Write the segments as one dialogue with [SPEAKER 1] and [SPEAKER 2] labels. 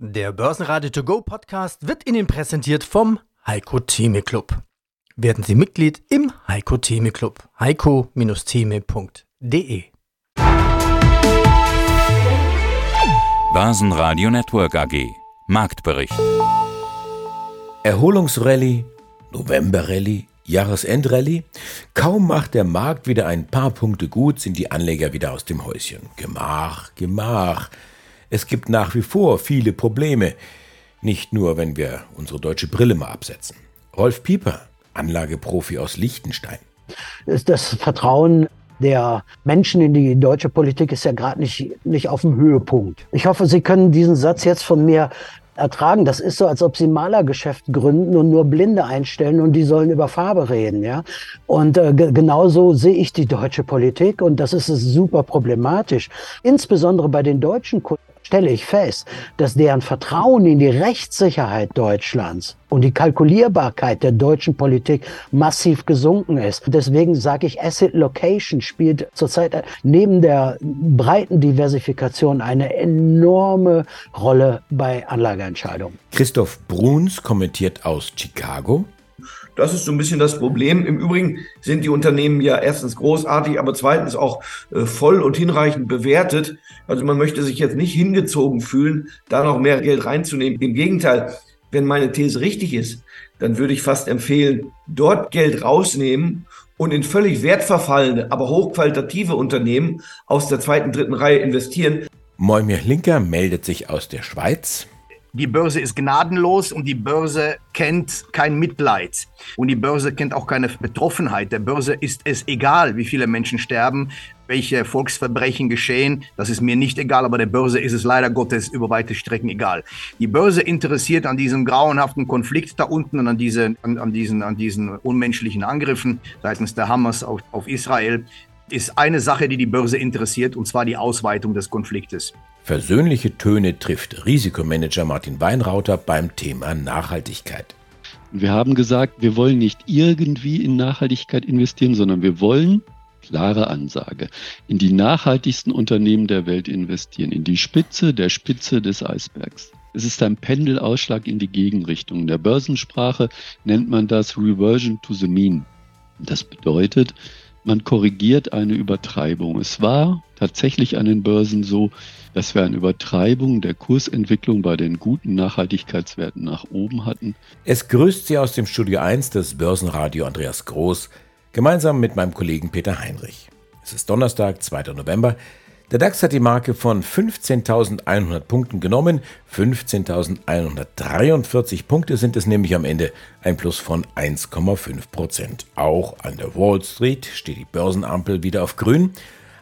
[SPEAKER 1] Der Börsenradio To Go Podcast wird Ihnen präsentiert vom Heiko Theme Club. Werden Sie Mitglied im Heiko Theme Club. heiko-theme.de
[SPEAKER 2] Börsenradio Network AG Marktbericht
[SPEAKER 3] Erholungsrallye, Novemberrallye, Jahresendrallye. Kaum macht der Markt wieder ein paar Punkte gut, sind die Anleger wieder aus dem Häuschen. Gemach, Gemach. Es gibt nach wie vor viele Probleme. Nicht nur, wenn wir unsere deutsche Brille mal absetzen. Rolf Pieper, Anlageprofi aus Liechtenstein.
[SPEAKER 4] Das Vertrauen der Menschen in die deutsche Politik ist ja gerade nicht, nicht auf dem Höhepunkt. Ich hoffe, Sie können diesen Satz jetzt von mir ertragen. Das ist so, als ob sie Malergeschäft gründen und nur Blinde einstellen und die sollen über Farbe reden, ja. Und äh, genauso sehe ich die deutsche Politik und das ist super problematisch. Insbesondere bei den deutschen Kunden stelle ich fest, dass deren Vertrauen in die Rechtssicherheit Deutschlands und die Kalkulierbarkeit der deutschen Politik massiv gesunken ist. Deswegen sage ich, Asset Location spielt zurzeit neben der breiten Diversifikation eine enorme Rolle bei Anlageentscheidungen.
[SPEAKER 3] Christoph Bruns kommentiert aus Chicago.
[SPEAKER 5] Das ist so ein bisschen das Problem. Im Übrigen sind die Unternehmen ja erstens großartig, aber zweitens auch äh, voll und hinreichend bewertet. Also man möchte sich jetzt nicht hingezogen fühlen, da noch mehr Geld reinzunehmen. Im Gegenteil, wenn meine These richtig ist, dann würde ich fast empfehlen, dort Geld rausnehmen und in völlig wertverfallende, aber hochqualitative Unternehmen aus der zweiten, dritten Reihe investieren.
[SPEAKER 3] Moimir Linker meldet sich aus der Schweiz.
[SPEAKER 6] Die Börse ist gnadenlos und die Börse kennt kein Mitleid. Und die Börse kennt auch keine Betroffenheit. Der Börse ist es egal, wie viele Menschen sterben, welche Volksverbrechen geschehen. Das ist mir nicht egal, aber der Börse ist es leider Gottes über weite Strecken egal. Die Börse interessiert an diesem grauenhaften Konflikt da unten und an, diese, an, an, diesen, an diesen unmenschlichen Angriffen seitens der Hamas auf, auf Israel ist eine Sache, die die Börse interessiert, und zwar die Ausweitung des Konfliktes.
[SPEAKER 3] Versöhnliche Töne trifft Risikomanager Martin Weinrauter beim Thema Nachhaltigkeit.
[SPEAKER 7] Wir haben gesagt, wir wollen nicht irgendwie in Nachhaltigkeit investieren, sondern wir wollen, klare Ansage, in die nachhaltigsten Unternehmen der Welt investieren, in die Spitze der Spitze des Eisbergs. Es ist ein Pendelausschlag in die Gegenrichtung. In der Börsensprache nennt man das Reversion to the Mean. Das bedeutet, man korrigiert eine Übertreibung. Es war tatsächlich an den Börsen so, dass wir eine Übertreibung der Kursentwicklung bei den guten Nachhaltigkeitswerten nach oben hatten.
[SPEAKER 3] Es grüßt Sie aus dem Studio 1 des Börsenradio Andreas Groß, gemeinsam mit meinem Kollegen Peter Heinrich. Es ist Donnerstag, 2. November. Der DAX hat die Marke von 15.100 Punkten genommen. 15.143 Punkte sind es nämlich am Ende, ein Plus von 1,5 Prozent. Auch an der Wall Street steht die Börsenampel wieder auf grün.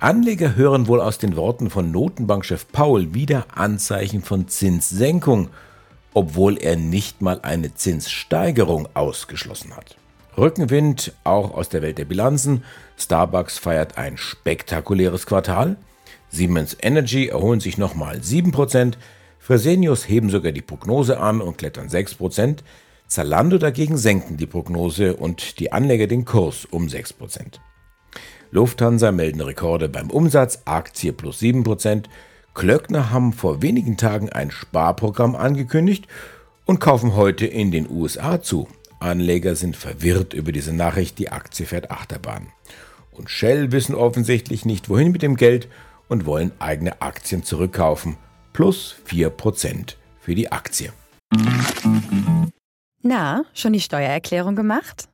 [SPEAKER 3] Anleger hören wohl aus den Worten von Notenbankchef Paul wieder Anzeichen von Zinssenkung, obwohl er nicht mal eine Zinssteigerung ausgeschlossen hat. Rückenwind auch aus der Welt der Bilanzen. Starbucks feiert ein spektakuläres Quartal. Siemens Energy erholen sich nochmal 7%, Fresenius heben sogar die Prognose an und klettern 6%, Zalando dagegen senken die Prognose und die Anleger den Kurs um 6%. Lufthansa melden Rekorde beim Umsatz, Aktie plus 7%, Klöckner haben vor wenigen Tagen ein Sparprogramm angekündigt und kaufen heute in den USA zu. Anleger sind verwirrt über diese Nachricht, die Aktie fährt Achterbahn. Und Shell wissen offensichtlich nicht, wohin mit dem Geld und wollen eigene Aktien zurückkaufen. Plus 4% für die Aktie.
[SPEAKER 8] Na, schon die Steuererklärung gemacht?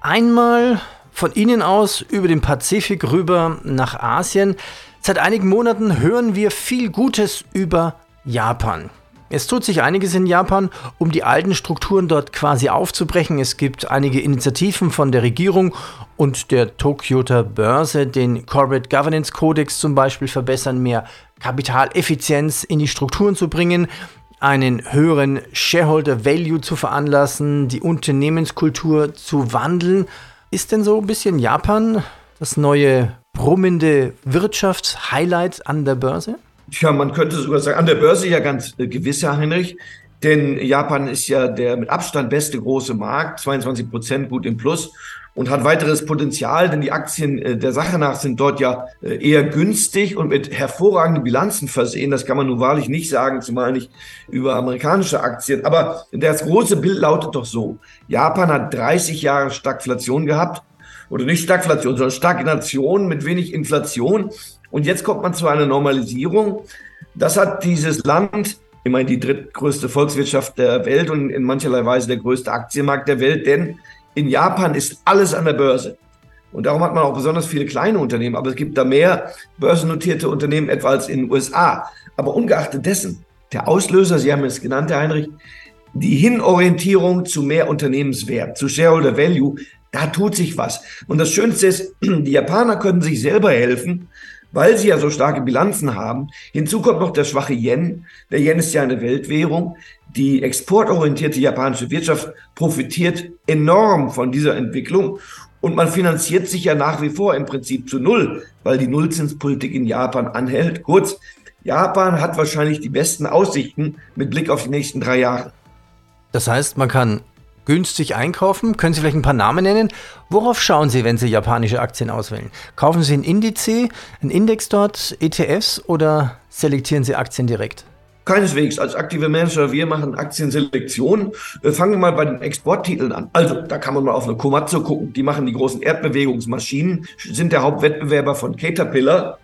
[SPEAKER 1] Einmal von Ihnen aus über den Pazifik rüber nach Asien. Seit einigen Monaten hören wir viel Gutes über Japan. Es tut sich einiges in Japan, um die alten Strukturen dort quasi aufzubrechen. Es gibt einige Initiativen von der Regierung und der Tokyoter Börse, den Corporate Governance Codex zum Beispiel verbessern, mehr Kapitaleffizienz in die Strukturen zu bringen. Einen höheren Shareholder Value zu veranlassen, die Unternehmenskultur zu wandeln. Ist denn so ein bisschen Japan das neue brummende Wirtschaftshighlight an der Börse?
[SPEAKER 5] Tja, man könnte sogar sagen, an der Börse ja ganz äh, gewiss, Herr Heinrich. Denn Japan ist ja der mit Abstand beste große Markt, 22 Prozent gut im Plus und hat weiteres Potenzial, denn die Aktien äh, der Sache nach sind dort ja äh, eher günstig und mit hervorragenden Bilanzen versehen. Das kann man nun wahrlich nicht sagen, zumal nicht über amerikanische Aktien. Aber das große Bild lautet doch so. Japan hat 30 Jahre Stagflation gehabt. Oder nicht Stagflation, sondern Stagnation mit wenig Inflation. Und jetzt kommt man zu einer Normalisierung. Das hat dieses Land immerhin die drittgrößte Volkswirtschaft der Welt und in mancherlei Weise der größte Aktienmarkt der Welt, denn in Japan ist alles an der Börse. Und darum hat man auch besonders viele kleine Unternehmen, aber es gibt da mehr börsennotierte Unternehmen etwa als in den USA. Aber ungeachtet dessen, der Auslöser, Sie haben es genannt, Herr Heinrich, die Hinorientierung zu mehr Unternehmenswert, zu Shareholder Value, da tut sich was. Und das Schönste ist, die Japaner können sich selber helfen, weil sie ja so starke Bilanzen haben. Hinzu kommt noch der schwache Yen. Der Yen ist ja eine Weltwährung. Die exportorientierte japanische Wirtschaft profitiert enorm von dieser Entwicklung. Und man finanziert sich ja nach wie vor im Prinzip zu Null, weil die Nullzinspolitik in Japan anhält. Kurz, Japan hat wahrscheinlich die besten Aussichten mit Blick auf die nächsten drei Jahre.
[SPEAKER 1] Das heißt, man kann günstig einkaufen? Können Sie vielleicht ein paar Namen nennen? Worauf schauen Sie, wenn Sie japanische Aktien auswählen? Kaufen Sie einen Indiz, einen Index dort, ETFs oder selektieren Sie Aktien direkt?
[SPEAKER 5] Keineswegs. Als aktive Manager, wir machen Aktienselektion. Äh, fangen wir mal bei den Exporttiteln an. Also, da kann man mal auf eine Komatsu gucken. Die machen die großen Erdbewegungsmaschinen, sind der Hauptwettbewerber von Caterpillar.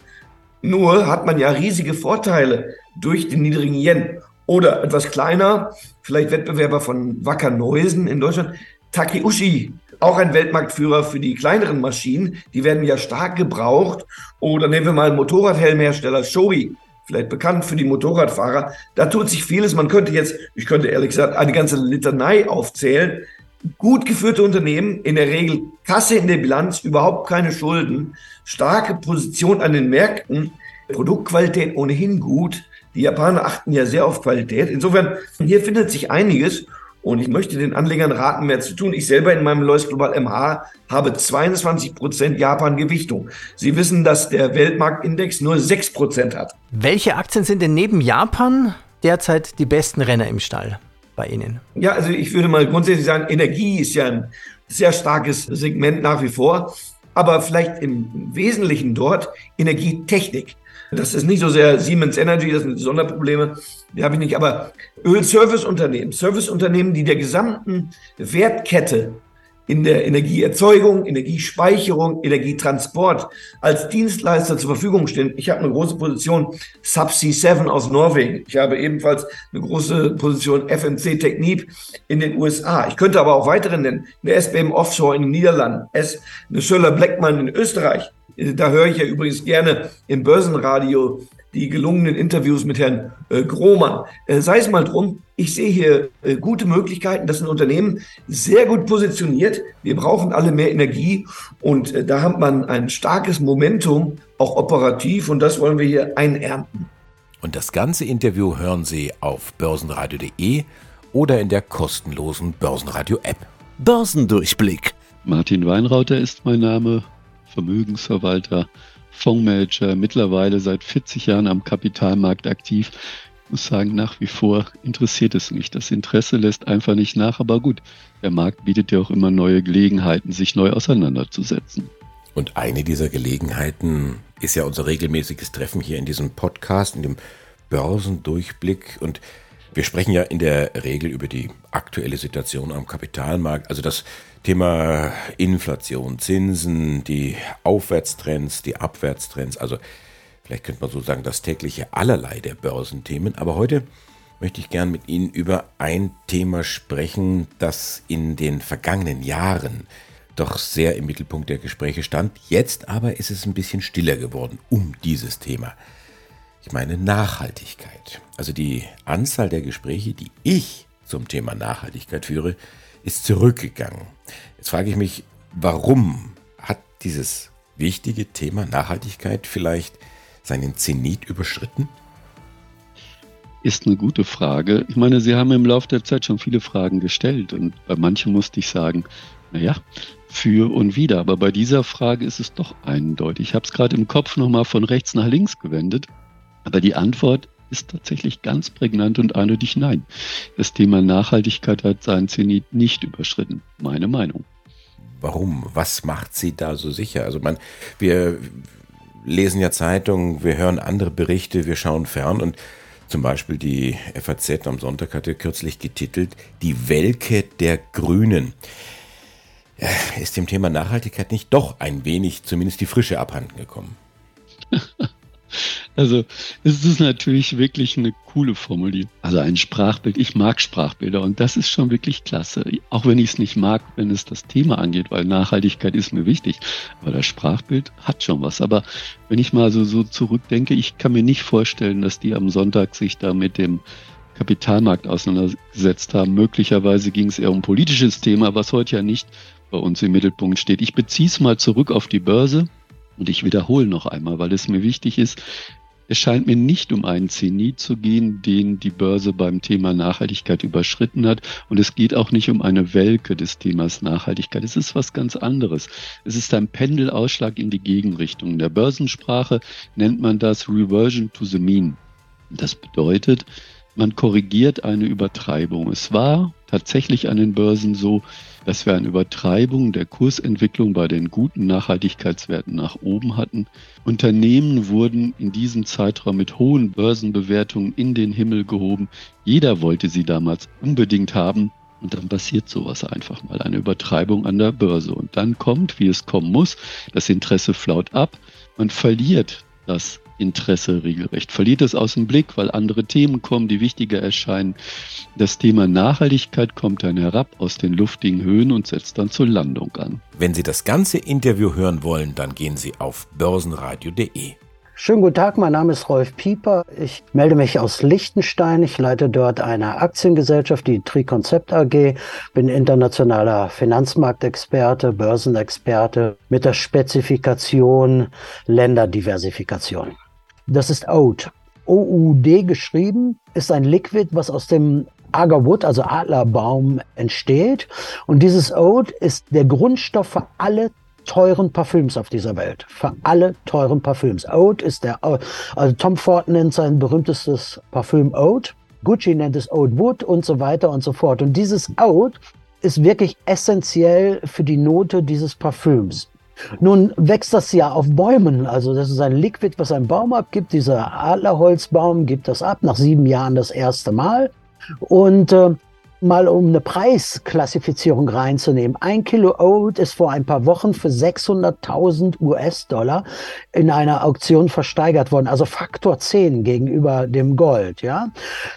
[SPEAKER 5] Nur hat man ja riesige Vorteile durch den niedrigen Yen. Oder etwas kleiner, vielleicht Wettbewerber von Wacker Neusen in Deutschland, Takeuchi, auch ein Weltmarktführer für die kleineren Maschinen. Die werden ja stark gebraucht. Oder nehmen wir mal Motorradhelmhersteller, Shoei, vielleicht bekannt für die Motorradfahrer. Da tut sich vieles. Man könnte jetzt, ich könnte ehrlich gesagt eine ganze Litanei aufzählen. Gut geführte Unternehmen, in der Regel Kasse in der Bilanz, überhaupt keine Schulden, starke Position an den Märkten, Produktqualität ohnehin gut. Die Japaner achten ja sehr auf Qualität. Insofern, hier findet sich einiges. Und ich möchte den Anlegern raten, mehr zu tun. Ich selber in meinem Lois Global MH habe 22 Prozent Japan-Gewichtung. Sie wissen, dass der Weltmarktindex nur 6 Prozent hat.
[SPEAKER 1] Welche Aktien sind denn neben Japan derzeit die besten Renner im Stall bei Ihnen?
[SPEAKER 5] Ja, also ich würde mal grundsätzlich sagen, Energie ist ja ein sehr starkes Segment nach wie vor. Aber vielleicht im Wesentlichen dort Energietechnik. Das ist nicht so sehr Siemens Energy, das sind Sonderprobleme, die habe ich nicht. Aber Ölserviceunternehmen, Serviceunternehmen, die der gesamten Wertkette in der Energieerzeugung, Energiespeicherung, Energietransport als Dienstleister zur Verfügung stehen. Ich habe eine große Position Subsea 7 aus Norwegen. Ich habe ebenfalls eine große Position FMC Technip in den USA. Ich könnte aber auch weitere nennen. Eine SBM Offshore in den Niederlanden, eine Schöller Blackman in Österreich. Da höre ich ja übrigens gerne im Börsenradio die gelungenen Interviews mit Herrn äh, Grohmann. Äh, sei es mal drum, ich sehe hier äh, gute Möglichkeiten. Das sind Unternehmen sehr gut positioniert. Wir brauchen alle mehr Energie und äh, da hat man ein starkes Momentum, auch operativ und das wollen wir hier einernten.
[SPEAKER 3] Und das ganze Interview hören Sie auf börsenradio.de oder in der kostenlosen Börsenradio-App. Börsendurchblick.
[SPEAKER 7] Martin Weinrauter ist mein Name Vermögensverwalter, Fondsmanager, mittlerweile seit 40 Jahren am Kapitalmarkt aktiv. Ich muss sagen, nach wie vor interessiert es mich. Das Interesse lässt einfach nicht nach, aber gut, der Markt bietet ja auch immer neue Gelegenheiten, sich neu auseinanderzusetzen.
[SPEAKER 3] Und eine dieser Gelegenheiten ist ja unser regelmäßiges Treffen hier in diesem Podcast, in dem Börsendurchblick. Und wir sprechen ja in der Regel über die aktuelle Situation am Kapitalmarkt, also das Thema Inflation, Zinsen, die Aufwärtstrends, die Abwärtstrends, also vielleicht könnte man so sagen, das tägliche allerlei der Börsenthemen. Aber heute möchte ich gern mit Ihnen über ein Thema sprechen, das in den vergangenen Jahren doch sehr im Mittelpunkt der Gespräche stand. Jetzt aber ist es ein bisschen stiller geworden um dieses Thema. Ich meine Nachhaltigkeit. Also die Anzahl der Gespräche, die ich zum Thema Nachhaltigkeit führe, ist zurückgegangen. Jetzt frage ich mich, warum hat dieses wichtige Thema Nachhaltigkeit vielleicht seinen Zenit überschritten?
[SPEAKER 7] ist eine gute Frage. Ich meine, Sie haben im Laufe der Zeit schon viele Fragen gestellt und bei manchen musste ich sagen, naja, für und wieder. Aber bei dieser Frage ist es doch eindeutig. Ich habe es gerade im Kopf nochmal von rechts nach links gewendet. Aber die Antwort ist tatsächlich ganz prägnant und eindeutig nein. Das Thema Nachhaltigkeit hat seinen Zenit nicht überschritten. Meine Meinung.
[SPEAKER 3] Warum? Was macht Sie da so sicher? Also man, wir lesen ja Zeitungen, wir hören andere Berichte, wir schauen fern und zum Beispiel die FAZ am Sonntag hatte kürzlich getitelt Die Welke der Grünen. Ist dem Thema Nachhaltigkeit nicht doch ein wenig zumindest die Frische abhanden gekommen?
[SPEAKER 7] Also es ist natürlich wirklich eine coole Formulierung. Also ein Sprachbild. Ich mag Sprachbilder und das ist schon wirklich klasse. Auch wenn ich es nicht mag, wenn es das Thema angeht, weil Nachhaltigkeit ist mir wichtig. Aber das Sprachbild hat schon was. Aber wenn ich mal so, so zurückdenke, ich kann mir nicht vorstellen, dass die am Sonntag sich da mit dem Kapitalmarkt auseinandergesetzt haben. Möglicherweise ging es eher um politisches Thema, was heute ja nicht bei uns im Mittelpunkt steht. Ich beziehe es mal zurück auf die Börse. Und ich wiederhole noch einmal, weil es mir wichtig ist, es scheint mir nicht um einen Zenit zu gehen, den die Börse beim Thema Nachhaltigkeit überschritten hat. Und es geht auch nicht um eine Welke des Themas Nachhaltigkeit. Es ist was ganz anderes. Es ist ein Pendelausschlag in die Gegenrichtung. In der Börsensprache nennt man das Reversion to the Mean. Das bedeutet, man korrigiert eine Übertreibung. Es war tatsächlich an den Börsen so, dass wir eine Übertreibung der Kursentwicklung bei den guten Nachhaltigkeitswerten nach oben hatten. Unternehmen wurden in diesem Zeitraum mit hohen Börsenbewertungen in den Himmel gehoben. Jeder wollte sie damals unbedingt haben. Und dann passiert sowas einfach mal, eine Übertreibung an der Börse. Und dann kommt, wie es kommen muss, das Interesse flaut ab. Man verliert das Interesse regelrecht, verliert es aus dem Blick, weil andere Themen kommen, die wichtiger erscheinen. Das Thema Nachhaltigkeit kommt dann herab aus den luftigen Höhen und setzt dann zur Landung an.
[SPEAKER 3] Wenn Sie das ganze Interview hören wollen, dann gehen Sie auf börsenradio.de.
[SPEAKER 4] Schönen guten Tag, mein Name ist Rolf Pieper. Ich melde mich aus Liechtenstein. Ich leite dort eine Aktiengesellschaft, die Trikonzept AG, bin internationaler Finanzmarktexperte, Börsenexperte mit der Spezifikation Länderdiversifikation. Das ist OUD. OUD geschrieben, ist ein Liquid, was aus dem Agarwood, also Adlerbaum, entsteht. Und dieses Oud ist der Grundstoff für alle teuren Parfüms auf dieser Welt. Für alle teuren Parfüms. Oud ist der, also Tom Ford nennt sein berühmtestes Parfüm Oud. Gucci nennt es Oud Wood und so weiter und so fort. Und dieses Oud ist wirklich essentiell für die Note dieses Parfüms. Nun wächst das ja auf Bäumen. Also das ist ein Liquid, was ein Baum abgibt. Dieser Adlerholzbaum gibt das ab nach sieben Jahren das erste Mal. Und äh, mal um eine Preisklassifizierung reinzunehmen. Ein Kilo Oat ist vor ein paar Wochen für 600.000 US-Dollar in einer Auktion versteigert worden. Also Faktor 10 gegenüber dem Gold, ja.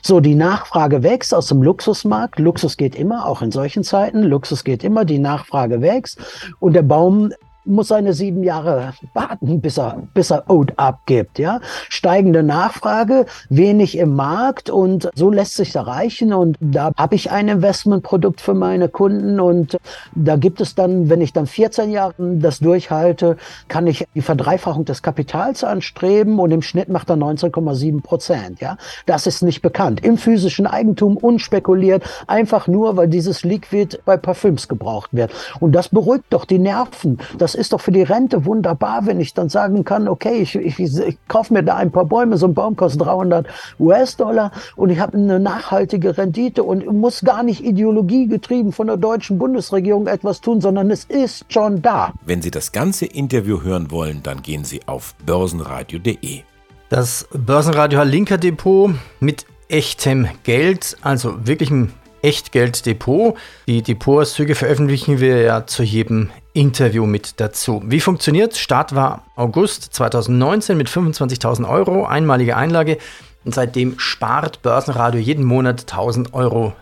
[SPEAKER 4] So, die Nachfrage wächst aus dem Luxusmarkt. Luxus geht immer, auch in solchen Zeiten. Luxus geht immer, die Nachfrage wächst. Und der Baum muss seine sieben Jahre warten, bis er, bis er Oat abgibt. Ja? Steigende Nachfrage, wenig im Markt und so lässt sich erreichen. Und da habe ich ein Investmentprodukt für meine Kunden und da gibt es dann, wenn ich dann 14 Jahre das durchhalte, kann ich die Verdreifachung des Kapitals anstreben und im Schnitt macht er 19,7 Prozent. Ja? Das ist nicht bekannt. Im physischen Eigentum unspekuliert, einfach nur, weil dieses Liquid bei Parfüms gebraucht wird. Und das beruhigt doch die Nerven. Das ist doch für die Rente wunderbar, wenn ich dann sagen kann, okay, ich, ich, ich kaufe mir da ein paar Bäume, so ein Baum kostet 300 US-Dollar und ich habe eine nachhaltige Rendite und muss gar nicht ideologiegetrieben von der deutschen Bundesregierung etwas tun, sondern es ist schon da.
[SPEAKER 3] Wenn Sie das ganze Interview hören wollen, dann gehen Sie auf börsenradio.de.
[SPEAKER 1] Das Börsenradio Linker Depot mit echtem Geld, also wirklichem Echtgelddepot. Die Depotauszüge veröffentlichen wir ja zu jedem Interview mit dazu. Wie funktioniert? Start war August 2019 mit 25.000 Euro, einmalige Einlage. Und seitdem spart Börsenradio jeden Monat 1000 Euro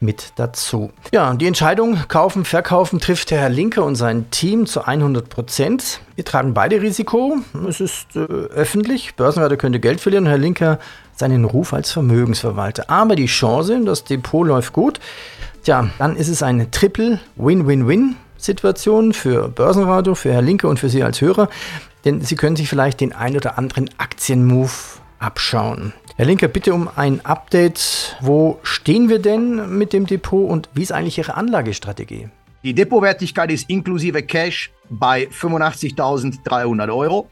[SPEAKER 1] mit dazu. Ja, die Entscheidung kaufen, verkaufen trifft Herr Linker und sein Team zu 100 Prozent. Wir tragen beide Risiko. Es ist äh, öffentlich. Börsenradio könnte Geld verlieren. Herr Linker seinen Ruf als Vermögensverwalter. Aber die Chance, das Depot läuft gut. Tja, dann ist es eine Triple Win-Win-Win Situation für Börsenradio, für Herr Linke und für Sie als Hörer, denn Sie können sich vielleicht den ein oder anderen Aktienmove abschauen. Herr Linker, bitte um ein Update. Wo stehen wir denn mit dem Depot und wie ist eigentlich Ihre Anlagestrategie?
[SPEAKER 6] Die Depotwertigkeit ist inklusive Cash bei 85.300 Euro.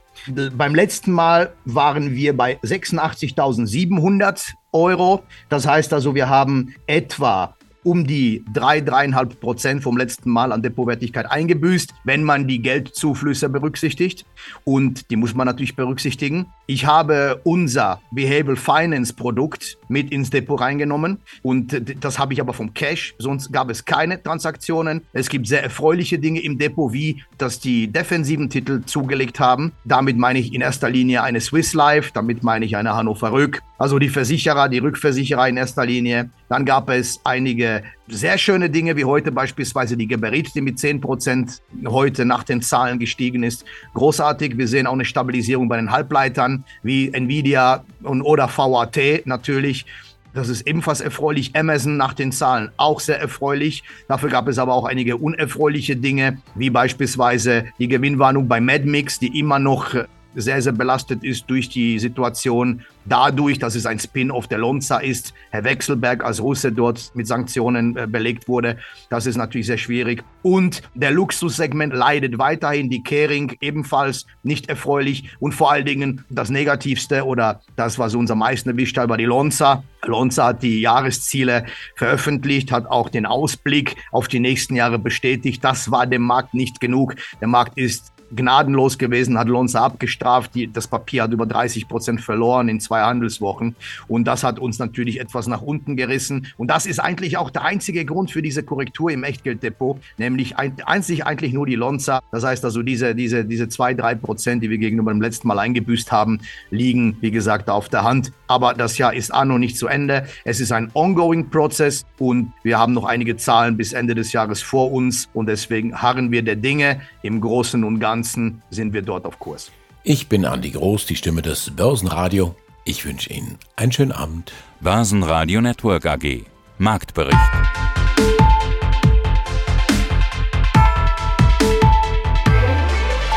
[SPEAKER 6] Beim letzten Mal waren wir bei 86.700 Euro. Das heißt also, wir haben etwa um die drei, dreieinhalb Prozent vom letzten Mal an Depotwertigkeit eingebüßt, wenn man die Geldzuflüsse berücksichtigt. Und die muss man natürlich berücksichtigen. Ich habe unser Behavioral Finance Produkt mit ins Depot reingenommen und das habe ich aber vom Cash, sonst gab es keine Transaktionen. Es gibt sehr erfreuliche Dinge im Depot, wie dass die defensiven Titel zugelegt haben. Damit meine ich in erster Linie eine Swiss Life, damit meine ich eine Hannover Rück, also die Versicherer, die Rückversicherer in erster Linie. Dann gab es einige sehr schöne Dinge, wie heute beispielsweise die Geberit, die mit 10 Prozent heute nach den Zahlen gestiegen ist. Großartig. Wir sehen auch eine Stabilisierung bei den Halbleitern, wie Nvidia und oder VAT natürlich. Das ist ebenfalls erfreulich. Amazon nach den Zahlen auch sehr erfreulich. Dafür gab es aber auch einige unerfreuliche Dinge, wie beispielsweise die Gewinnwarnung bei Madmix, die immer noch sehr, sehr belastet ist durch die Situation, dadurch, dass es ein Spin-off der Lonza ist, Herr Wechselberg als Russe dort mit Sanktionen äh, belegt wurde. Das ist natürlich sehr schwierig. Und der Luxussegment leidet weiterhin, die Kering ebenfalls nicht erfreulich und vor allen Dingen das Negativste oder das, was uns am meisten erwischt hat, war die Lonza. Lonza hat die Jahresziele veröffentlicht, hat auch den Ausblick auf die nächsten Jahre bestätigt. Das war dem Markt nicht genug. Der Markt ist gnadenlos gewesen, hat Lonza abgestraft. Die, das Papier hat über 30 Prozent verloren in zwei Handelswochen. Und das hat uns natürlich etwas nach unten gerissen. Und das ist eigentlich auch der einzige Grund für diese Korrektur im Echtgelddepot, nämlich ein, einzig eigentlich nur die Lonza. Das heißt also, diese, diese, diese zwei, drei Prozent, die wir gegenüber dem letzten Mal eingebüßt haben, liegen, wie gesagt, auf der Hand. Aber das Jahr ist an und nicht zu Ende. Es ist ein ongoing Prozess und wir haben noch einige Zahlen bis Ende des Jahres vor uns. Und deswegen harren wir der Dinge. Im Großen und Ganzen Ganzen sind wir dort auf Kurs.
[SPEAKER 3] Ich bin Andi Groß, die Stimme des Börsenradio. Ich wünsche Ihnen einen schönen Abend.
[SPEAKER 2] Börsenradio Network AG. Marktbericht.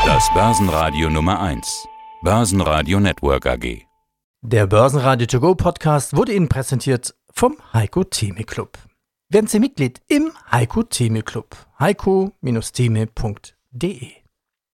[SPEAKER 2] Das Börsenradio Nummer 1. Börsenradio Network AG.
[SPEAKER 1] Der Börsenradio To Go Podcast wurde Ihnen präsentiert vom Heiko Theme Club. Werden Sie Mitglied im Heiko Theme Club. heiko-theme.de